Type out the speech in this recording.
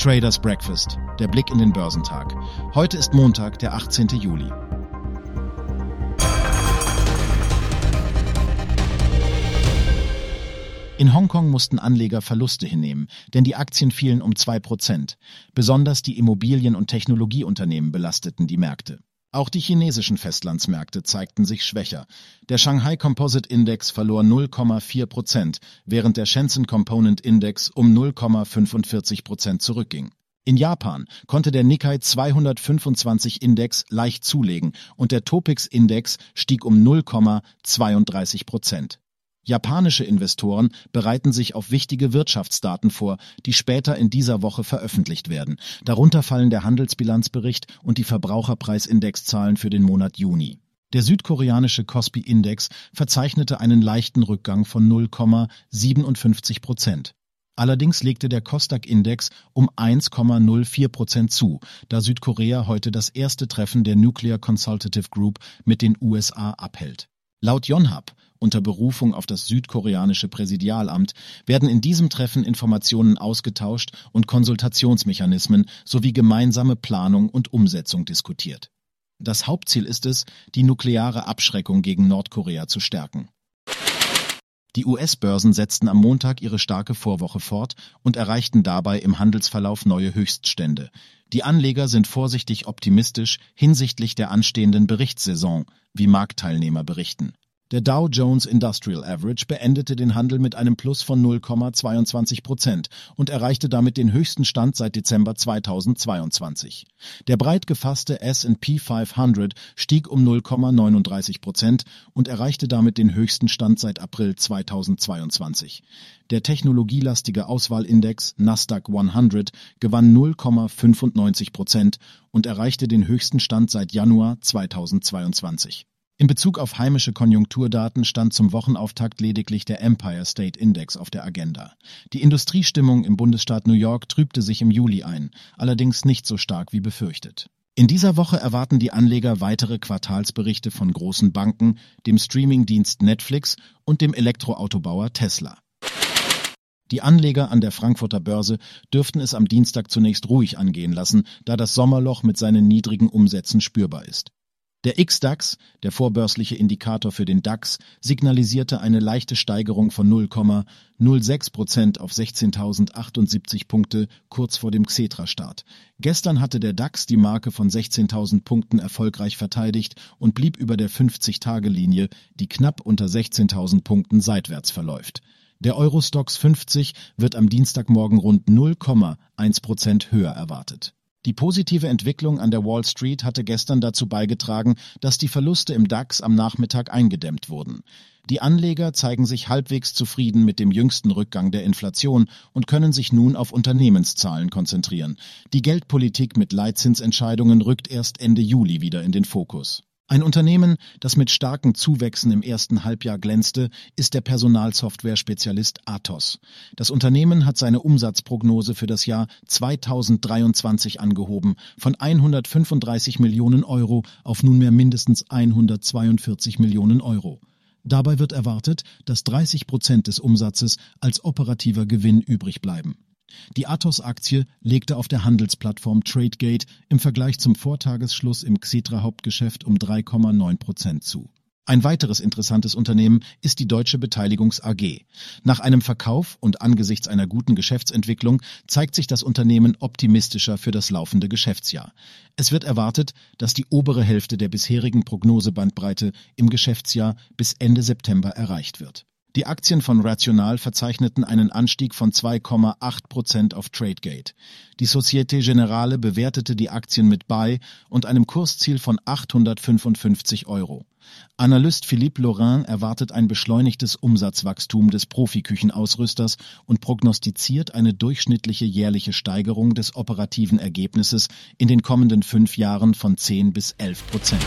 Traders Breakfast, der Blick in den Börsentag. Heute ist Montag, der 18. Juli. In Hongkong mussten Anleger Verluste hinnehmen, denn die Aktien fielen um zwei Prozent. Besonders die Immobilien- und Technologieunternehmen belasteten die Märkte. Auch die chinesischen Festlandsmärkte zeigten sich schwächer. Der Shanghai Composite Index verlor 0,4 Prozent, während der Shenzhen Component Index um 0,45 Prozent zurückging. In Japan konnte der Nikkei 225 Index leicht zulegen und der Topix Index stieg um 0,32 Prozent. Japanische Investoren bereiten sich auf wichtige Wirtschaftsdaten vor, die später in dieser Woche veröffentlicht werden. Darunter fallen der Handelsbilanzbericht und die Verbraucherpreisindexzahlen für den Monat Juni. Der südkoreanische Kospi-Index verzeichnete einen leichten Rückgang von 0,57 Prozent. Allerdings legte der Kosdaq-Index um 1,04 Prozent zu, da Südkorea heute das erste Treffen der Nuclear Consultative Group mit den USA abhält. Laut Yonhap unter Berufung auf das südkoreanische Präsidialamt werden in diesem Treffen Informationen ausgetauscht und Konsultationsmechanismen sowie gemeinsame Planung und Umsetzung diskutiert. Das Hauptziel ist es, die nukleare Abschreckung gegen Nordkorea zu stärken. Die US-Börsen setzten am Montag ihre starke Vorwoche fort und erreichten dabei im Handelsverlauf neue Höchststände. Die Anleger sind vorsichtig optimistisch hinsichtlich der anstehenden Berichtssaison, wie Marktteilnehmer berichten. Der Dow Jones Industrial Average beendete den Handel mit einem Plus von 0,22 Prozent und erreichte damit den höchsten Stand seit Dezember 2022. Der breit gefasste S&P 500 stieg um 0,39 Prozent und erreichte damit den höchsten Stand seit April 2022. Der technologielastige Auswahlindex Nasdaq 100 gewann 0,95 Prozent und erreichte den höchsten Stand seit Januar 2022. In Bezug auf heimische Konjunkturdaten stand zum Wochenauftakt lediglich der Empire State Index auf der Agenda. Die Industriestimmung im Bundesstaat New York trübte sich im Juli ein, allerdings nicht so stark wie befürchtet. In dieser Woche erwarten die Anleger weitere Quartalsberichte von großen Banken, dem Streamingdienst Netflix und dem Elektroautobauer Tesla. Die Anleger an der Frankfurter Börse dürften es am Dienstag zunächst ruhig angehen lassen, da das Sommerloch mit seinen niedrigen Umsätzen spürbar ist. Der XDAX, der vorbörsliche Indikator für den DAX, signalisierte eine leichte Steigerung von 0,06 Prozent auf 16.078 Punkte kurz vor dem Xetra-Start. Gestern hatte der DAX die Marke von 16.000 Punkten erfolgreich verteidigt und blieb über der 50-Tage-Linie, die knapp unter 16.000 Punkten seitwärts verläuft. Der Eurostox 50 wird am Dienstagmorgen rund 0,1 Prozent höher erwartet. Die positive Entwicklung an der Wall Street hatte gestern dazu beigetragen, dass die Verluste im DAX am Nachmittag eingedämmt wurden. Die Anleger zeigen sich halbwegs zufrieden mit dem jüngsten Rückgang der Inflation und können sich nun auf Unternehmenszahlen konzentrieren. Die Geldpolitik mit Leitzinsentscheidungen rückt erst Ende Juli wieder in den Fokus. Ein Unternehmen, das mit starken Zuwächsen im ersten Halbjahr glänzte, ist der Personalsoftware-Spezialist Athos. Das Unternehmen hat seine Umsatzprognose für das Jahr 2023 angehoben, von 135 Millionen Euro auf nunmehr mindestens 142 Millionen Euro. Dabei wird erwartet, dass 30 Prozent des Umsatzes als operativer Gewinn übrig bleiben. Die Athos-Aktie legte auf der Handelsplattform Tradegate im Vergleich zum Vortagesschluss im Xetra-Hauptgeschäft um 3,9 Prozent zu. Ein weiteres interessantes Unternehmen ist die Deutsche Beteiligungs AG. Nach einem Verkauf und angesichts einer guten Geschäftsentwicklung zeigt sich das Unternehmen optimistischer für das laufende Geschäftsjahr. Es wird erwartet, dass die obere Hälfte der bisherigen Prognosebandbreite im Geschäftsjahr bis Ende September erreicht wird. Die Aktien von Rational verzeichneten einen Anstieg von 2,8 Prozent auf Tradegate. Die Societe Generale bewertete die Aktien mit Buy und einem Kursziel von 855 Euro. Analyst Philippe Laurin erwartet ein beschleunigtes Umsatzwachstum des Profiküchenausrüsters und prognostiziert eine durchschnittliche jährliche Steigerung des operativen Ergebnisses in den kommenden fünf Jahren von 10 bis 11 Prozent.